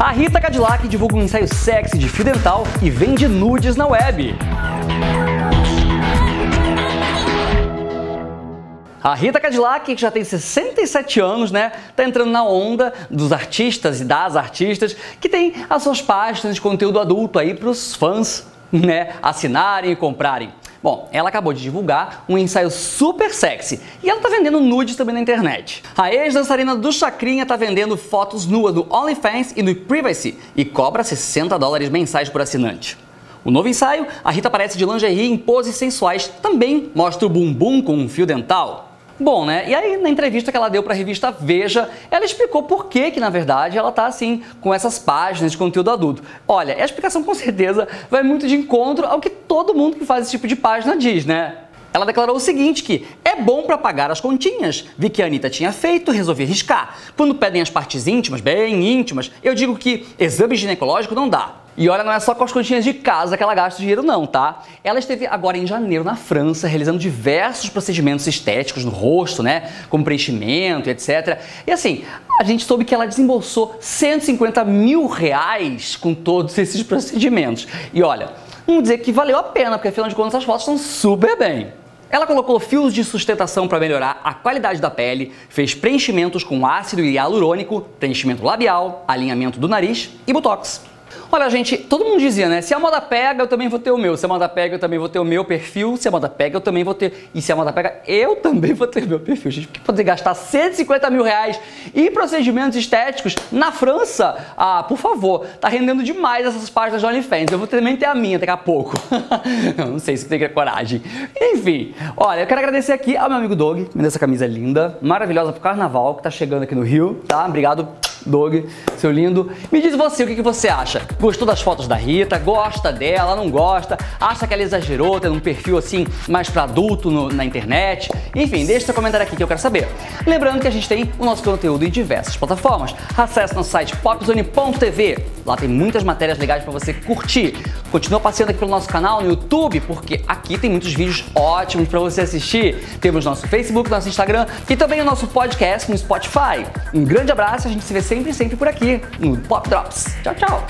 A Rita Cadillac divulga um ensaio sexy de fio dental e vende nudes na web. A Rita Cadillac, que já tem 67 anos, né, tá entrando na onda dos artistas e das artistas que tem as suas páginas de conteúdo adulto aí para os fãs, né, assinarem e comprarem. Bom, ela acabou de divulgar um ensaio super sexy e ela tá vendendo nudes também na internet. A ex-dançarina do Chacrinha tá vendendo fotos nuas no OnlyFans e no Privacy e cobra 60 dólares mensais por assinante. O novo ensaio, a Rita aparece de lingerie em poses sensuais, também mostra o bumbum com um fio dental. Bom, né? E aí, na entrevista que ela deu para a revista Veja, ela explicou por que, que na verdade, ela tá assim, com essas páginas de conteúdo adulto. Olha, a explicação com certeza vai muito de encontro ao que todo mundo que faz esse tipo de página diz, né? Ela declarou o seguinte que é bom para pagar as continhas. Vi que a Anitta tinha feito, resolvi riscar. Quando pedem as partes íntimas, bem íntimas, eu digo que exame ginecológico não dá. E olha, não é só com as continhas de casa que ela gasta dinheiro, não, tá? Ela esteve agora em janeiro na França, realizando diversos procedimentos estéticos no rosto, né? Como preenchimento, etc. E assim, a gente soube que ela desembolsou 150 mil reais com todos esses procedimentos. E olha, vamos dizer que valeu a pena, porque afinal de contas as fotos estão super bem. Ela colocou fios de sustentação para melhorar a qualidade da pele, fez preenchimentos com ácido hialurônico, preenchimento labial, alinhamento do nariz e botox. Olha, gente, todo mundo dizia, né? Se a moda pega, eu também vou ter o meu. Se a moda pega, eu também vou ter o meu perfil. Se a moda pega, eu também vou ter. E se a moda pega, eu também vou ter o meu perfil. Gente, porque poder gastar 150 mil reais em procedimentos estéticos na França? Ah, por favor, tá rendendo demais essas páginas de OnlyFans. Eu vou também ter a minha daqui a pouco. não sei se tem coragem. Enfim, olha, eu quero agradecer aqui ao meu amigo Doug, me deu essa camisa linda, maravilhosa pro carnaval que tá chegando aqui no Rio, tá? Obrigado Doug, seu lindo. Me diz você o que, que você acha. Gostou das fotos da Rita? Gosta dela? Não gosta? Acha que ela exagerou, tendo um perfil assim mais para adulto no, na internet? Enfim, deixe seu comentário aqui que eu quero saber. Lembrando que a gente tem o nosso conteúdo em diversas plataformas. Acesse nosso site popzone.tv. Lá tem muitas matérias legais para você curtir. Continua passeando aqui pelo nosso canal no YouTube, porque aqui tem muitos vídeos ótimos para você assistir. Temos nosso Facebook, nosso Instagram e também o nosso podcast no Spotify. Um grande abraço, a gente se vê sempre, sempre por aqui no Pop Drops. Tchau, tchau!